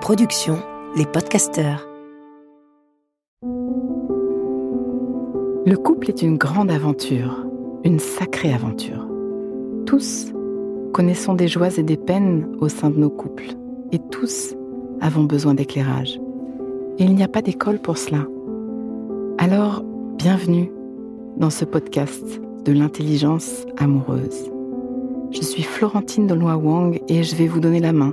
Production, les podcasteurs. Le couple est une grande aventure, une sacrée aventure. Tous connaissons des joies et des peines au sein de nos couples, et tous avons besoin d'éclairage. Et il n'y a pas d'école pour cela. Alors, bienvenue dans ce podcast de l'intelligence amoureuse. Je suis Florentine Dolnois Wang et je vais vous donner la main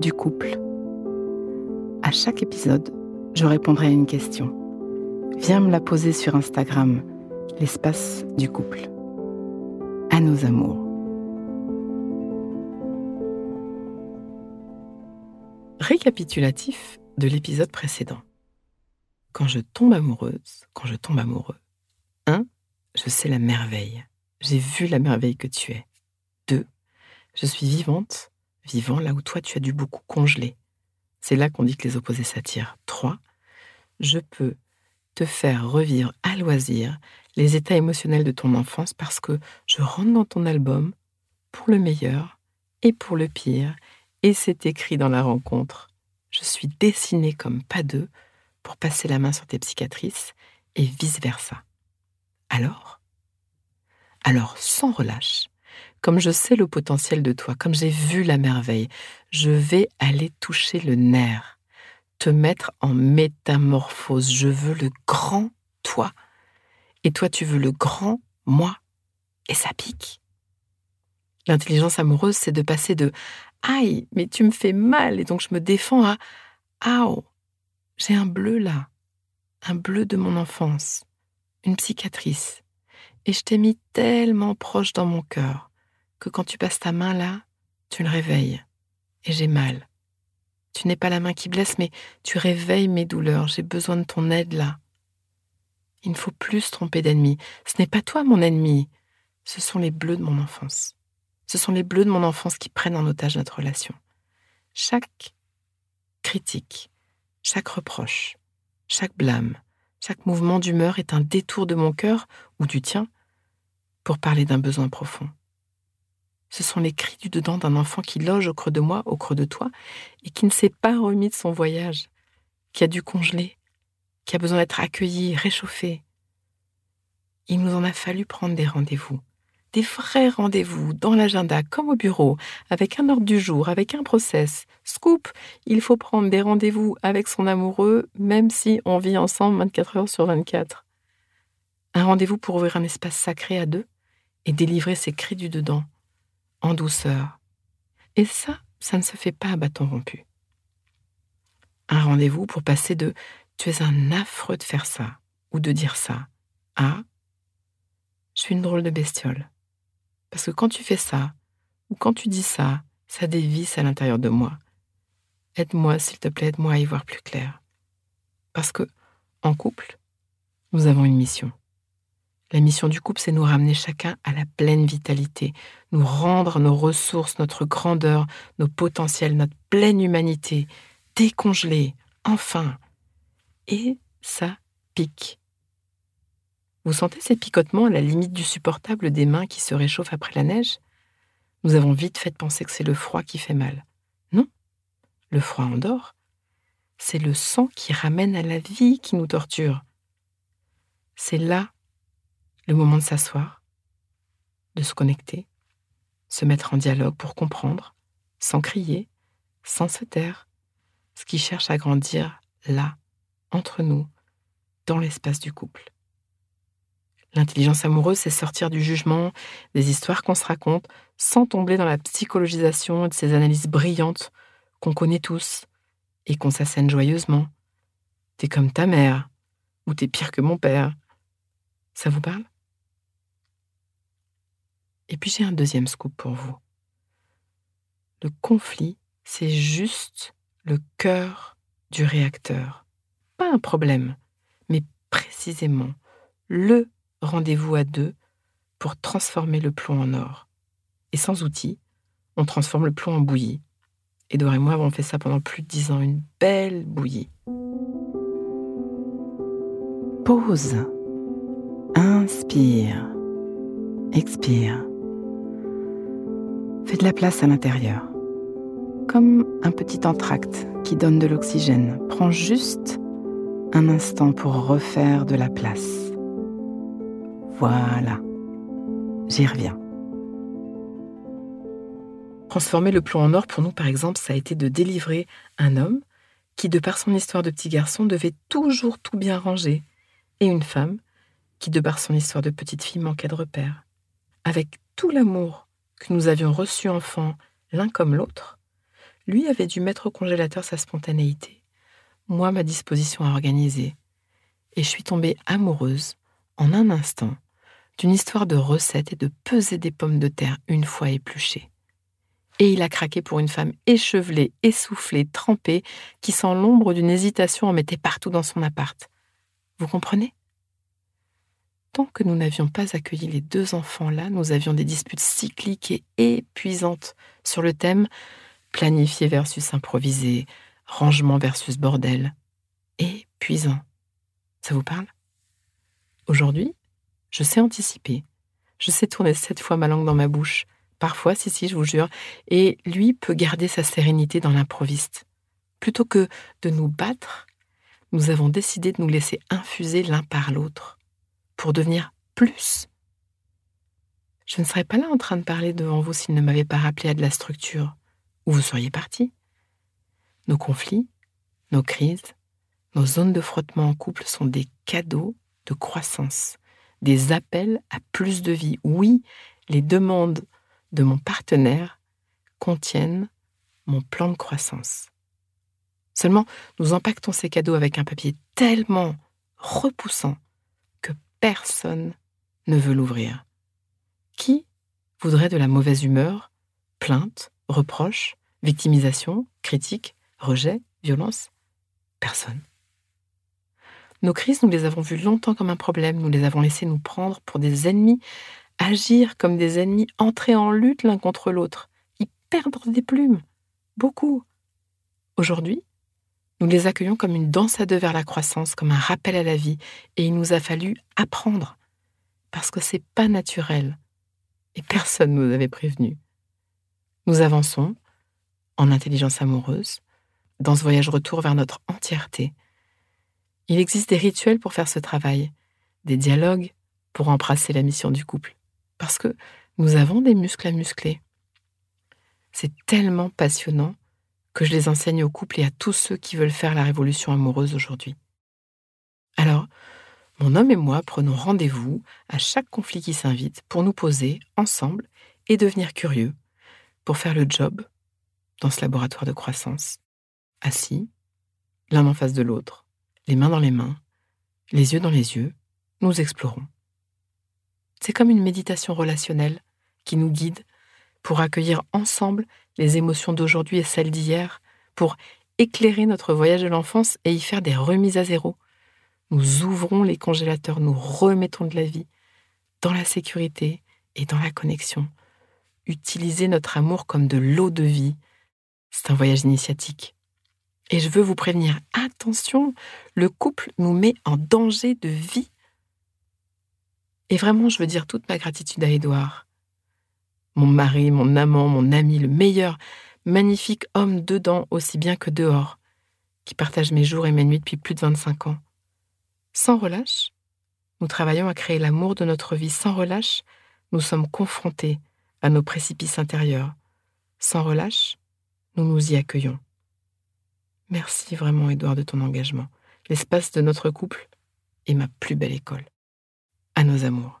du couple. À chaque épisode, je répondrai à une question. Viens me la poser sur Instagram, l'espace du couple. À nos amours. Récapitulatif de l'épisode précédent. Quand je tombe amoureuse, quand je tombe amoureux, 1. Je sais la merveille. J'ai vu la merveille que tu es. 2. Je suis vivante, vivant là où toi tu as dû beaucoup congeler. C'est là qu'on dit que les opposés s'attirent. 3. Je peux te faire revivre à loisir les états émotionnels de ton enfance parce que je rentre dans ton album pour le meilleur et pour le pire, et c'est écrit dans la rencontre. Je suis dessinée comme pas deux pour passer la main sur tes psychiatrices et vice-versa. Alors? Alors, sans relâche, comme je sais le potentiel de toi, comme j'ai vu la merveille, je vais aller toucher le nerf, te mettre en métamorphose. Je veux le grand toi. Et toi, tu veux le grand moi. Et ça pique. L'intelligence amoureuse, c'est de passer de Aïe, mais tu me fais mal, et donc je me défends à Aouh, j'ai un bleu là, un bleu de mon enfance, une psychiatrice. Et je t'ai mis tellement proche dans mon cœur que quand tu passes ta main là, tu le réveilles. Et j'ai mal. Tu n'es pas la main qui blesse, mais tu réveilles mes douleurs. J'ai besoin de ton aide là. Il ne faut plus se tromper d'ennemi. Ce n'est pas toi mon ennemi. Ce sont les bleus de mon enfance. Ce sont les bleus de mon enfance qui prennent en otage notre relation. Chaque critique, chaque reproche, chaque blâme, chaque mouvement d'humeur est un détour de mon cœur ou du tien pour parler d'un besoin profond. Ce sont les cris du dedans d'un enfant qui loge au creux de moi, au creux de toi, et qui ne s'est pas remis de son voyage, qui a dû congeler, qui a besoin d'être accueilli, réchauffé. Il nous en a fallu prendre des rendez-vous, des vrais rendez-vous dans l'agenda, comme au bureau, avec un ordre du jour, avec un process. Scoop, il faut prendre des rendez-vous avec son amoureux, même si on vit ensemble 24 heures sur 24. Un rendez-vous pour ouvrir un espace sacré à deux et délivrer ses cris du dedans en douceur. Et ça, ça ne se fait pas à bâton rompu. Un rendez-vous pour passer de tu es un affreux de faire ça ou de dire ça à je suis une drôle de bestiole. Parce que quand tu fais ça ou quand tu dis ça, ça dévisse à l'intérieur de moi. Aide-moi, s'il te plaît, aide-moi à y voir plus clair. Parce que, en couple, nous avons une mission. La mission du couple, c'est nous ramener chacun à la pleine vitalité, nous rendre nos ressources, notre grandeur, nos potentiels, notre pleine humanité, décongeler, enfin. Et ça pique. Vous sentez ces picotements à la limite du supportable des mains qui se réchauffent après la neige? Nous avons vite fait penser que c'est le froid qui fait mal. Non, le froid endort. C'est le sang qui ramène à la vie qui nous torture. C'est là le moment de s'asseoir, de se connecter, se mettre en dialogue pour comprendre, sans crier, sans se taire, ce qui cherche à grandir là, entre nous, dans l'espace du couple. L'intelligence amoureuse, c'est sortir du jugement, des histoires qu'on se raconte, sans tomber dans la psychologisation de ces analyses brillantes qu'on connaît tous et qu'on s'assène joyeusement. T'es comme ta mère, ou t'es pire que mon père. Ça vous parle? Et puis j'ai un deuxième scoop pour vous. Le conflit, c'est juste le cœur du réacteur. Pas un problème, mais précisément le rendez-vous à deux pour transformer le plomb en or. Et sans outils, on transforme le plomb en bouillie. Edouard et moi avons fait ça pendant plus de dix ans, une belle bouillie. Pause. Inspire. Expire. Fais de la place à l'intérieur. Comme un petit entracte qui donne de l'oxygène. Prends juste un instant pour refaire de la place. Voilà. J'y reviens. Transformer le plomb en or, pour nous, par exemple, ça a été de délivrer un homme qui, de par son histoire de petit garçon, devait toujours tout bien ranger, et une femme qui, de par son histoire de petite fille, manquait de repères. Avec tout l'amour que nous avions reçu enfant, l'un comme l'autre, lui avait dû mettre au congélateur sa spontanéité, moi ma disposition à organiser, et je suis tombée amoureuse, en un instant, d'une histoire de recette et de peser des pommes de terre une fois épluchées. Et il a craqué pour une femme échevelée, essoufflée, trempée, qui sans l'ombre d'une hésitation en mettait partout dans son appart. Vous comprenez? Tant que nous n'avions pas accueilli les deux enfants-là, nous avions des disputes cycliques et épuisantes sur le thème planifié versus improvisé, rangement versus bordel. Épuisant. Ça vous parle? Aujourd'hui, je sais anticiper. Je sais tourner sept fois ma langue dans ma bouche. Parfois, si, si, je vous jure. Et lui peut garder sa sérénité dans l'improviste. Plutôt que de nous battre, nous avons décidé de nous laisser infuser l'un par l'autre pour devenir plus. Je ne serais pas là en train de parler devant vous s'il ne m'avait pas rappelé à de la structure, où vous seriez parti. Nos conflits, nos crises, nos zones de frottement en couple sont des cadeaux de croissance des appels à plus de vie. Oui, les demandes de mon partenaire contiennent mon plan de croissance. Seulement, nous impactons ces cadeaux avec un papier tellement repoussant personne ne veut l'ouvrir. Qui voudrait de la mauvaise humeur, plainte, reproche, victimisation, critique, rejet, violence? Personne. Nos crises, nous les avons vues longtemps comme un problème, nous les avons laissées nous prendre pour des ennemis, agir comme des ennemis, entrer en lutte l'un contre l'autre, y perdre des plumes, beaucoup. Aujourd'hui, nous les accueillons comme une danse à deux vers la croissance, comme un rappel à la vie, et il nous a fallu apprendre, parce que c'est pas naturel, et personne ne nous avait prévenu. Nous avançons, en intelligence amoureuse, dans ce voyage retour vers notre entièreté, il existe des rituels pour faire ce travail, des dialogues pour embrasser la mission du couple, parce que nous avons des muscles à muscler. C'est tellement passionnant que je les enseigne au couple et à tous ceux qui veulent faire la révolution amoureuse aujourd'hui. Alors, mon homme et moi prenons rendez-vous à chaque conflit qui s'invite pour nous poser ensemble et devenir curieux, pour faire le job dans ce laboratoire de croissance, assis, l'un en face de l'autre, les mains dans les mains, les yeux dans les yeux, nous explorons. C'est comme une méditation relationnelle qui nous guide pour accueillir ensemble les émotions d'aujourd'hui et celles d'hier, pour éclairer notre voyage de l'enfance et y faire des remises à zéro. Nous ouvrons les congélateurs, nous remettons de la vie dans la sécurité et dans la connexion. Utiliser notre amour comme de l'eau de vie, c'est un voyage initiatique. Et je veux vous prévenir, attention, le couple nous met en danger de vie. Et vraiment, je veux dire toute ma gratitude à Édouard. Mon mari, mon amant, mon ami, le meilleur, magnifique homme dedans aussi bien que dehors, qui partage mes jours et mes nuits depuis plus de 25 ans. Sans relâche, nous travaillons à créer l'amour de notre vie. Sans relâche, nous sommes confrontés à nos précipices intérieurs. Sans relâche, nous nous y accueillons. Merci vraiment, Edouard, de ton engagement. L'espace de notre couple est ma plus belle école. À nos amours.